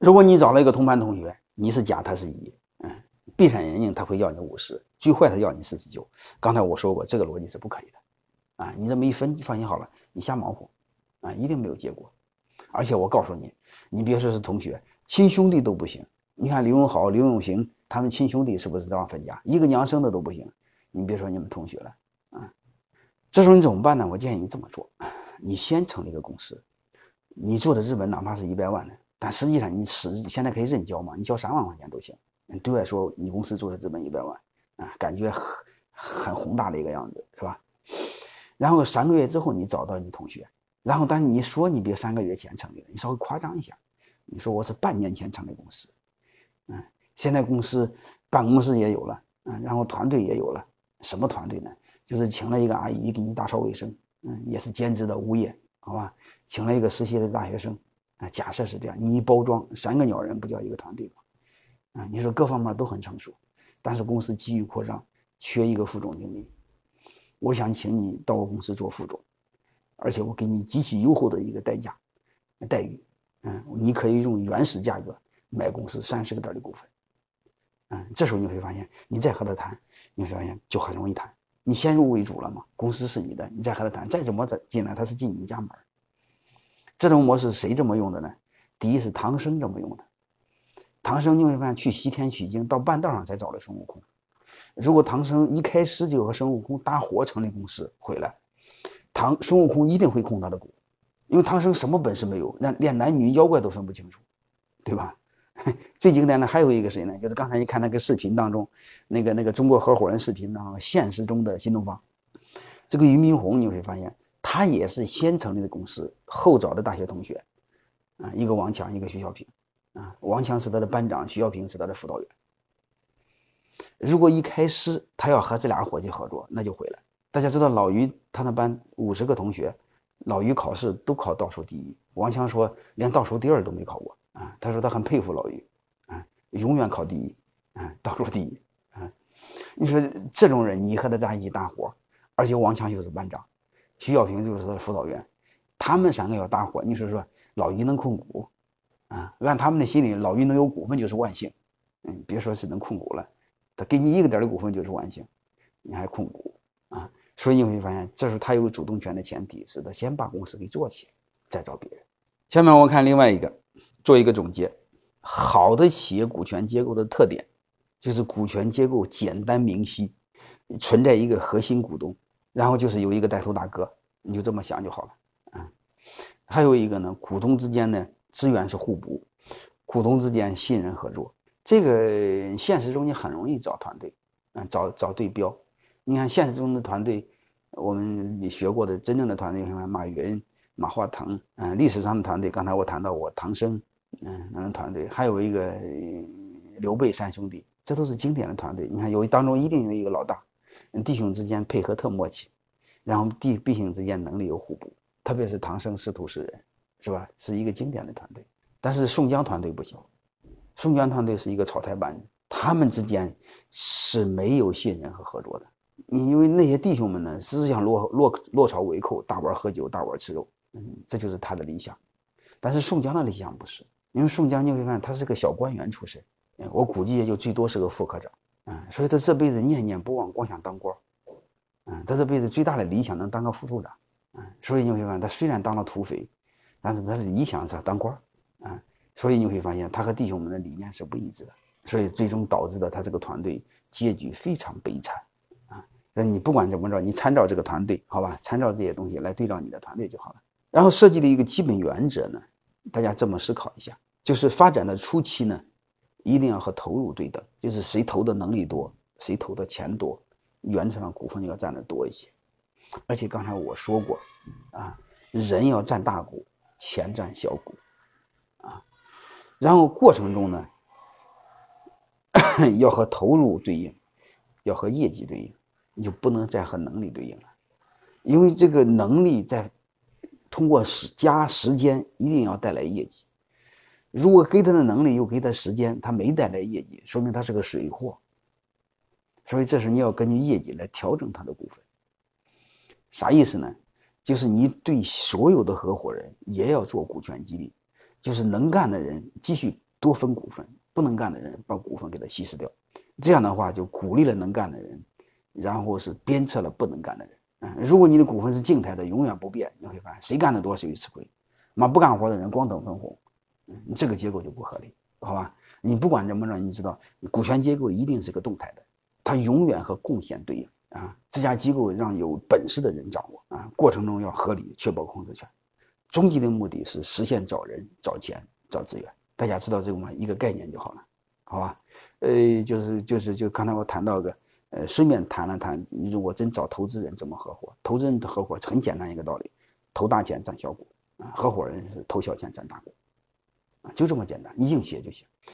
如果你找了一个同班同学，你是甲，他是乙，嗯，闭上眼睛他会要你五十，最坏他要你四十九。刚才我说过，这个逻辑是不可以的，啊，你这么一分，你放心好了，你瞎忙活，啊，一定没有结果。而且我告诉你，你别说是同学，亲兄弟都不行。你看刘永好、刘永行他们亲兄弟是不是这样分家？一个娘生的都不行，你别说你们同学了，啊，这时候你怎么办呢？我建议你这么做，你先成立一个公司，你做的日本哪怕是一百万的。但实际上，你实现在可以认交嘛？你交三万块钱都行。对外说你公司注册资本一百万啊，感觉很很宏大的一个样子，是吧？然后三个月之后，你找到你同学，然后但是你说你别三个月前成立的，你稍微夸张一下，你说我是半年前成立公司，嗯，现在公司办公室也有了，嗯，然后团队也有了，什么团队呢？就是请了一个阿姨给你打扫卫生，嗯，也是兼职的物业，好吧？请了一个实习的大学生。啊，假设是这样，你一包装三个鸟人不叫一个团队吗？啊，你说各方面都很成熟，但是公司急于扩张，缺一个副总经理，我想请你到我公司做副总，而且我给你极其优厚的一个代价待遇，嗯，你可以用原始价格买公司三十个点的股份，嗯，这时候你会发现，你再和他谈，你会发现就很容易谈，你先入为主了嘛，公司是你的，你再和他谈，再怎么再进来，他是进你家门。这种模式谁这么用的呢？第一是唐僧这么用的。唐僧你会发现去西天取经，到半道上才找了孙悟空。如果唐僧一开始就和孙悟空搭伙成立公司回来，唐孙悟空一定会控他的股，因为唐僧什么本事没有，连连男女妖怪都分不清楚，对吧？最经典的还有一个谁呢？就是刚才你看那个视频当中，那个那个中国合伙人视频当中，现实中的新东方，这个俞敏洪你会发现。他也是先成立的公司，后找的大学同学，啊，一个王强，一个徐小平，啊，王强是他的班长，徐小平是他的辅导员。如果一开始他要和这俩伙计合作，那就毁了。大家知道老于他那班五十个同学，老于考试都考倒数第一，王强说连倒数第二都没考过，啊，他说他很佩服老于，啊，永远考第一，啊，倒数第一，啊，你说这种人你和他在一起搭伙，而且王强又是班长。徐小平就是他的辅导员，他们三个要搭伙，你说说老于能控股啊？按他们的心理，老于能有股份就是万幸。嗯，别说是能控股了，他给你一个点的股份就是万幸，你还控股啊？所以你会发现，这是他有主动权的前提，是他先把公司给做起来，再找别人。下面我看另外一个，做一个总结：好的企业股权结构的特点，就是股权结构简单明晰，存在一个核心股东。然后就是有一个带头大哥，你就这么想就好了，嗯，还有一个呢，股东之间呢资源是互补，股东之间信任合作，这个现实中你很容易找团队，嗯，找找对标。你看现实中的团队，我们你学过的真正的团队，什么马云、马化腾，嗯，历史上的团队，刚才我谈到过唐僧，嗯，那个团队，还有一个刘备三兄弟，这都是经典的团队。你看有当中一定有一个老大。弟兄之间配合特默契，然后弟弟兄之间能力有互补，特别是唐僧师徒四人，是吧？是一个经典的团队。但是宋江团队不行，宋江团队是一个草台班子，他们之间是没有信任和合作的。因为那些弟兄们呢，只想落落落草为寇，大碗喝酒，大碗吃肉，嗯，这就是他的理想。但是宋江的理想不是，因为宋江你会发现他是个小官员出身，我估计也就最多是个副科长。嗯，所以他这辈子念念不忘，光想当官嗯，他这辈子最大的理想能当个副处长。嗯，所以你会发现，他虽然当了土匪，但是他的理想是当官嗯，所以你会发现，他和弟兄们的理念是不一致的。所以最终导致的他这个团队结局非常悲惨。啊，那你不管怎么着，你参照这个团队，好吧？参照这些东西来对照你的团队就好了。然后设计的一个基本原则呢，大家这么思考一下，就是发展的初期呢。一定要和投入对等，就是谁投的能力多，谁投的钱多，原则上股份要占的多一些。而且刚才我说过，啊，人要占大股，钱占小股，啊，然后过程中呢，要和投入对应，要和业绩对应，你就不能再和能力对应了，因为这个能力在通过时加时间，一定要带来业绩。如果给他的能力又给他时间，他没带来业绩，说明他是个水货。所以这时你要根据业绩来调整他的股份。啥意思呢？就是你对所有的合伙人也要做股权激励，就是能干的人继续多分股份，不能干的人把股份给他稀释掉。这样的话就鼓励了能干的人，然后是鞭策了不能干的人。嗯，如果你的股份是静态的，永远不变，你会发现谁干的多谁就吃亏。妈不干活的人光等分红，这个结构就不合理，好吧？你不管怎么着，你知道股权结构一定是个动态的，它永远和贡献对应啊。这家机构让有本事的人掌握啊，过程中要合理，确保控制权。终极的目的是实现找人、找钱、找资源。大家知道这个吗？一个概念就好了，好吧？呃，就是就是就刚才我谈到个，呃，顺便谈了谈，如果真找投资人怎么合伙？投资人的合伙很简单一个道理，投大钱占小股啊，合伙人是投小钱占大股，就这么简单，你硬写就行。